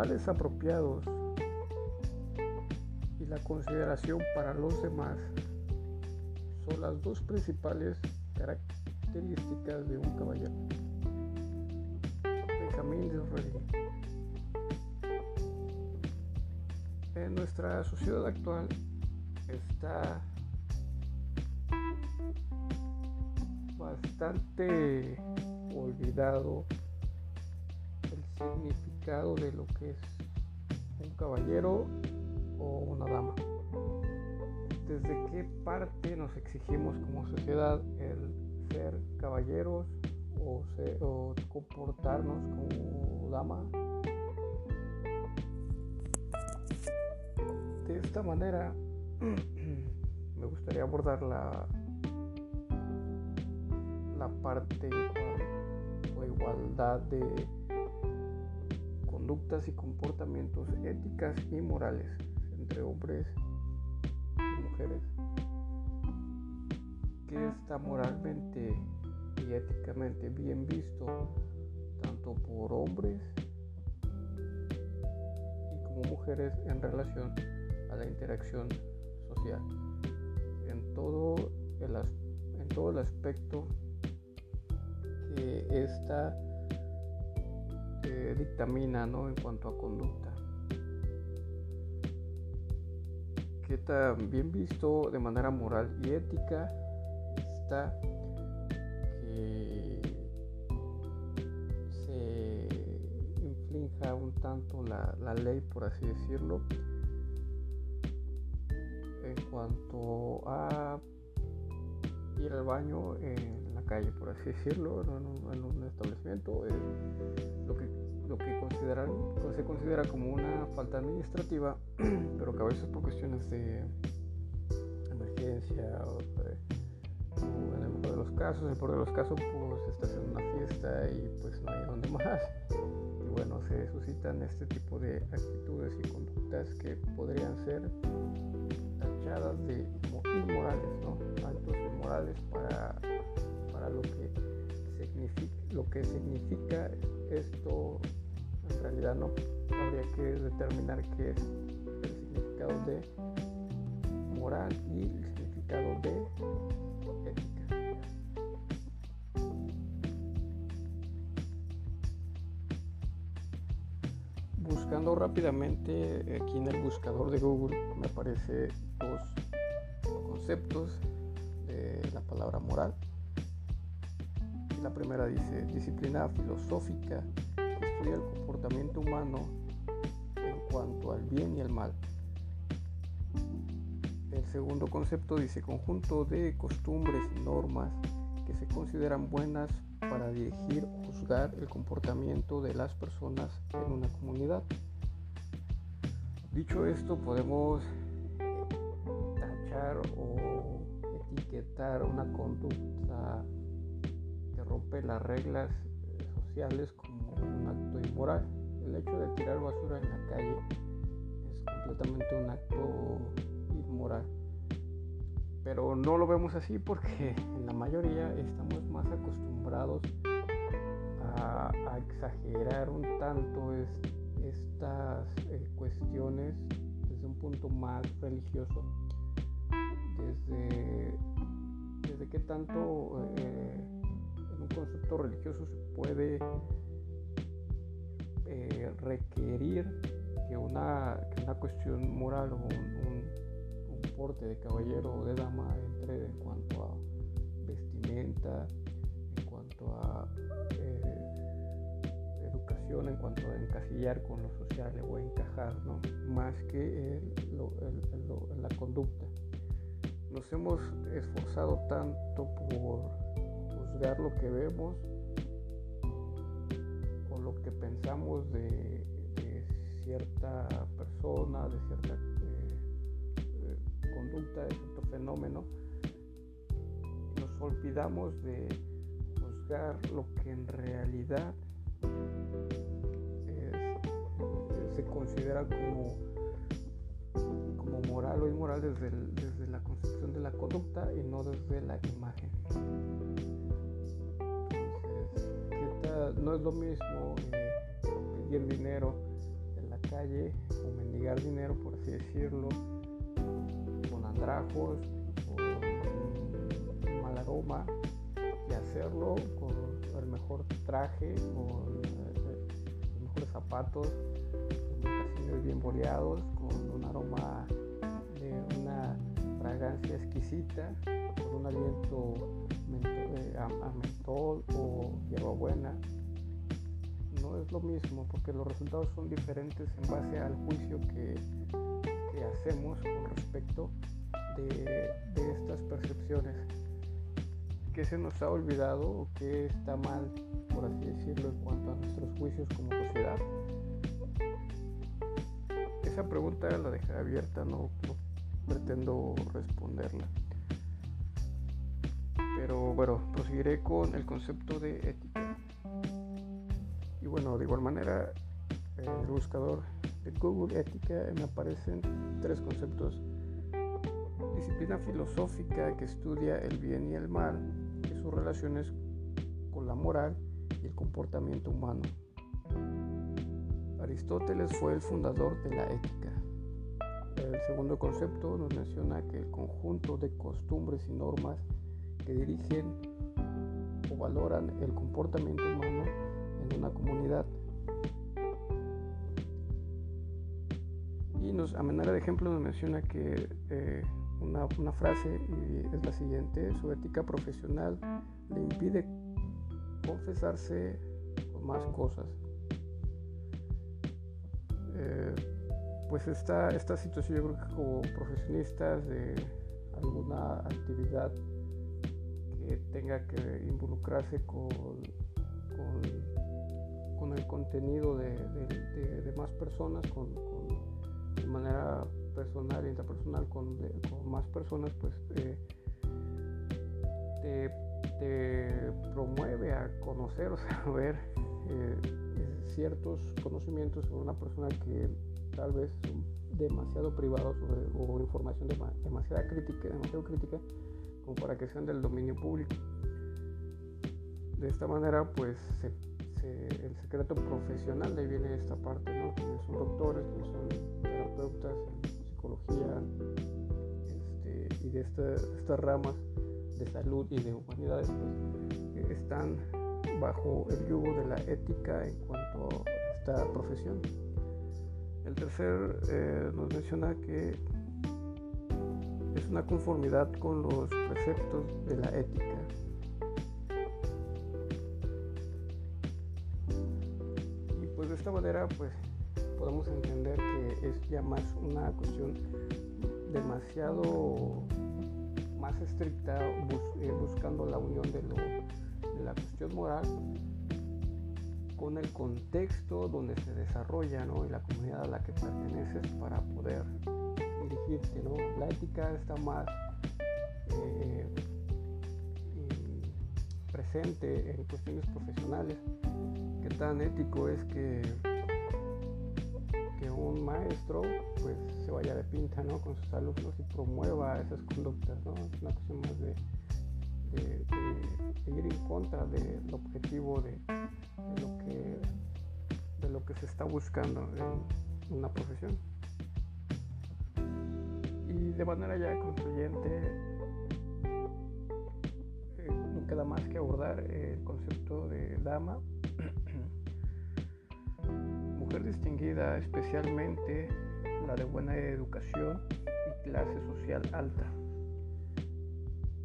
modales apropiados y la consideración para los demás son las dos principales características de un caballero. Benjamín Disraeli. En nuestra sociedad actual está bastante olvidado el significado de lo que es un caballero o una dama. ¿Desde qué parte nos exigimos como sociedad el ser caballeros o, comportarnos como dama? De esta manera me gustaría abordar la, la parte o igualdad de conductas y comportamientos éticas y morales entre hombres y mujeres que está moralmente y éticamente bien visto tanto por hombres y como mujeres en relación a la interacción social. En todo el, en todo el aspecto que esta dictamina ¿no? en cuanto a conducta. Que también visto de manera moral y ética está que se inflinja un tanto la, la ley, por así decirlo, en cuanto a ir al baño en calle, por así decirlo, en un, establecimiento, eh, lo, que, lo que consideran, se considera como una falta administrativa, pero que a veces por cuestiones de emergencia o, en el mejor de los casos, en el peor de los casos, pues estás en una fiesta y pues no hay donde más. Y bueno, se suscitan este tipo de actitudes y conductas que podrían ser tachadas de inmorales, ¿no? Actos inmorales para, lo, que significa, lo que significa esto, en realidad no habría que determinar qué es el significado de moral y el significado de ética. Buscando rápidamente aquí en el buscador de Google me aparece dos conceptos de la palabra moral. La primera dice disciplina filosófica que estudia el comportamiento humano en cuanto al bien y al mal. El segundo concepto dice conjunto de costumbres y normas que se consideran buenas para dirigir o juzgar el comportamiento de las personas en una comunidad. Dicho esto, podemos tachar o etiquetar una conducta rompe las reglas eh, sociales como un acto inmoral. El hecho de tirar basura en la calle es completamente un acto inmoral. Pero no lo vemos así porque en la mayoría estamos más acostumbrados a, exagerar un tanto estas eh, cuestiones desde un punto más religioso desde, desde qué tanto eh, un concepto religioso se puede eh, requerir que una, que una cuestión moral o un, porte de caballero o de dama entre en cuanto a vestimenta, en cuanto a eh, educación, en cuanto a encasillar con lo social o encajar, ¿no? más que la conducta nos hemos esforzado tanto por juzgar lo que vemos o lo que pensamos de, cierta persona, de cierta eh, eh, conducta, de cierto fenómeno. Nos olvidamos de juzgar lo que en realidad se considera como como moral o inmoral desde, desde la concepción de la conducta y no desde la imagen. No es lo mismo eh, pedir dinero en la calle o mendigar dinero, por así decirlo, con andrajos o mal aroma y hacerlo con el mejor traje, con eh, los mejores zapatos, con mocasines bien boleados, con un aroma de una fragancia exquisita, con un aliento eh, a, mentol o hierbabuena no es lo mismo porque los resultados son diferentes en base al juicio que, hacemos con respecto de, estas percepciones. ¿Qué se nos ha olvidado o qué está mal, por así decirlo, en cuanto a nuestros juicios como sociedad? Esa pregunta la dejé abierta, no, no pretendo responderla. Pero bueno, proseguiré con el concepto de ética. Y bueno, de igual manera, en el buscador de Google Ética me aparecen tres conceptos. Disciplina filosófica que estudia el bien y el mal y sus relaciones con la moral y el comportamiento humano. Aristóteles fue el fundador de la ética. El segundo concepto nos menciona que el conjunto de costumbres y normas que dirigen o valoran el comportamiento humano en una comunidad. Y nos, a manera de ejemplo nos menciona que eh, una, una, frase es la siguiente, su ética profesional le impide confesarse con más cosas. Eh, pues esta, esta situación yo creo que como profesionistas de alguna actividad que tenga que involucrarse con, el contenido de, más personas, con, de manera personal, interpersonal, con, más personas, pues eh, te, promueve a conocer o saber eh, ciertos conocimientos sobre una persona que tal vez son demasiado privados o, información demasiado crítica, demasiado crítica como para que sean del dominio público. De esta manera, pues el secreto profesional, de ahí viene esta parte, ¿no? Quienes son doctores, quienes son terapeutas en psicología este, y de estas ramas de salud y de humanidades, pues, están bajo el yugo de la ética en cuanto a esta profesión. El tercer eh, nos menciona que es una conformidad con los preceptos de la ética. Esta manera pues podemos entender que es ya más una cuestión demasiado más estricta eh, buscando la unión de, de la cuestión moral con el contexto donde se desarrolla ¿no? y la comunidad a la que perteneces para poder la ética está más eh, presente en cuestiones profesionales. ¿Qué tan ético es que, que un maestro pues se vaya de pinta con sus alumnos y promueva esas conductas? ¿no? Es una cuestión más de, ir en contra del objetivo de, lo que, de lo que se está buscando en una profesión de manera ya concluyente, no queda más que abordar el concepto de dama, mujer distinguida especialmente la de buena educación y clase social alta.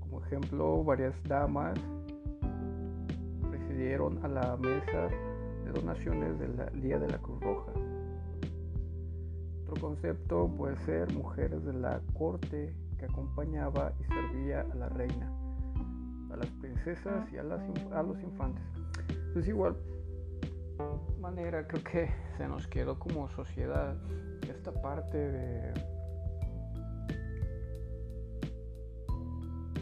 Como ejemplo, varias damas presidieron a la mesa de donaciones del Día de la Cruz Roja. Concepto puede ser mujeres de la corte que acompañaba y servía a la reina, a las princesas y a, a los infantes. Pues igual manera creo que se nos quedó como sociedad esta parte de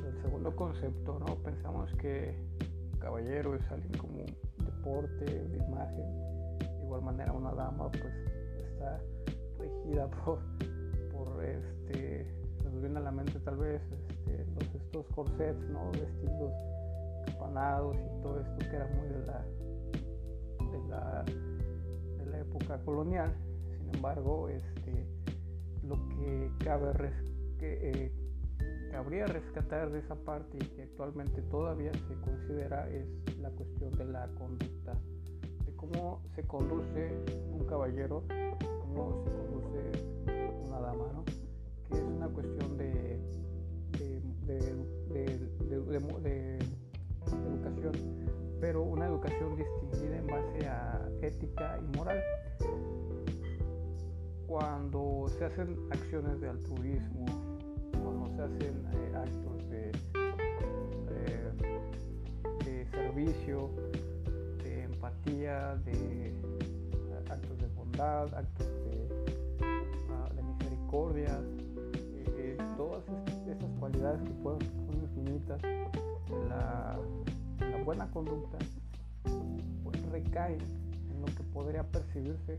del segundo concepto, ¿no? Pensamos que caballero es alguien como deporte, de imagen, de igual manera una dama pues está regida por, por este, nos viene a la mente tal vez estos corsets, ¿no? Vestidos capanados y todo esto que era muy de la, de la, de la época colonial. Sin embargo, este, lo que cabe que, eh, cabría rescatar de esa parte y que actualmente todavía se considera es la cuestión de la conducta, de cómo se conduce un caballero, cómo se conduce una dama, ¿no? que es una cuestión de, de, educación, pero una educación distinguida en base a ética y moral. Cuando se hacen acciones de altruismo, cuando se hacen eh, actos de, de, servicio, de empatía, de actos de bondad, actos de, ah, misericordia, eh, eh, todas esas cualidades que pueden, son infinitas, la, buena conducta, pues recae en lo que podría percibirse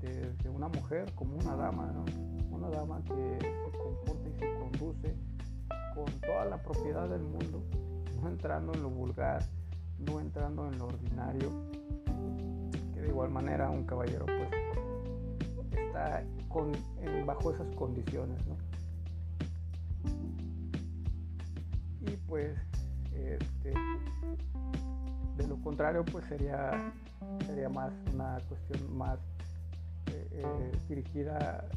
de, una mujer como una dama, Una dama que se comporta y se conduce con toda la propiedad del mundo, no entrando en lo vulgar, no entrando en lo ordinario, que de igual manera un caballero pues está bajo esas condiciones, Y pues este, de lo contrario pues sería sería más una cuestión más eh, dirigida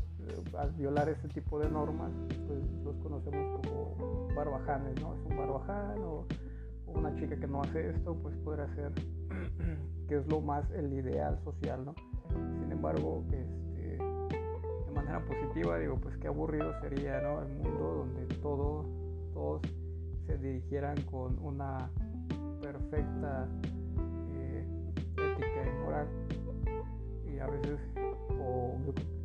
a violar este tipo de normas, pues los conocemos como barbajanes, ¿no? Es un barbaján o, una chica que no hace esto, pues podrá ser que es lo más el ideal social, ¿no? Sin embargo, este, de manera positiva, digo, pues qué aburrido sería, ¿no? El mundo donde todo, todos se dirigieran con una perfecta eh, ética y moral. Y a veces o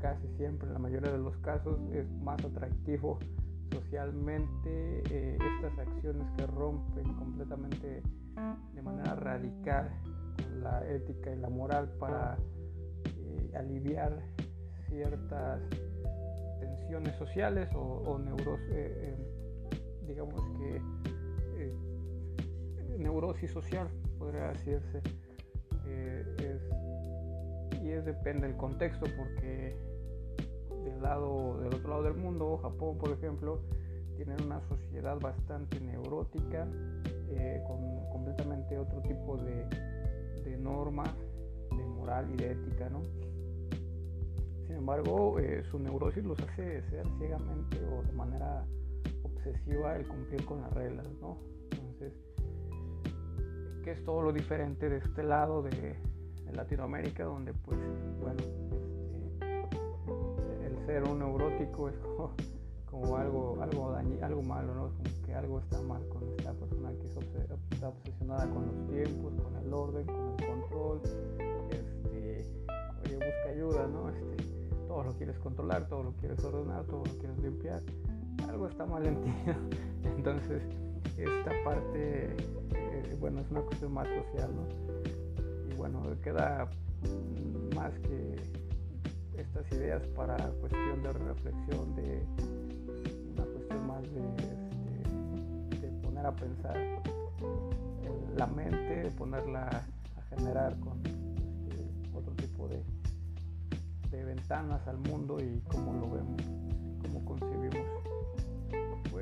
casi siempre, en la mayoría de los casos, es más atractivo socialmente eh, estas acciones que rompen completamente de manera radical la ética y la moral para eh, aliviar ciertas tensiones sociales o, neuros, eh, digamos que neurosis social podría decirse es y es depende del contexto porque del lado del otro lado del mundo Japón por ejemplo tiene una sociedad bastante neurótica eh, con completamente otro tipo de, normas de moral y de ética ¿no? sin embargo eh, su neurosis los hace ser ciegamente o de manera obsesiva el cumplir con las reglas ¿no? entonces que es todo lo diferente de este lado de Latinoamérica, donde pues, bueno, este, el ser un neurótico es como, algo, algo, algo malo, ¿no? Como que algo está mal con esta persona que está obsesionada con los tiempos, con el orden, con el control, este, oye, busca ayuda, ¿no? Este, todo lo quieres controlar, todo lo quieres ordenar, todo lo quieres limpiar, algo está mal en ti, Entonces, esta parte, eh, bueno, es una cuestión más social, ¿no? bueno, queda más que estas ideas para cuestión de reflexión, de una cuestión más de, este, poner a pensar la mente, ponerla a generar con este, otro tipo de, de ventanas al mundo y cómo lo vemos, cómo concebimos.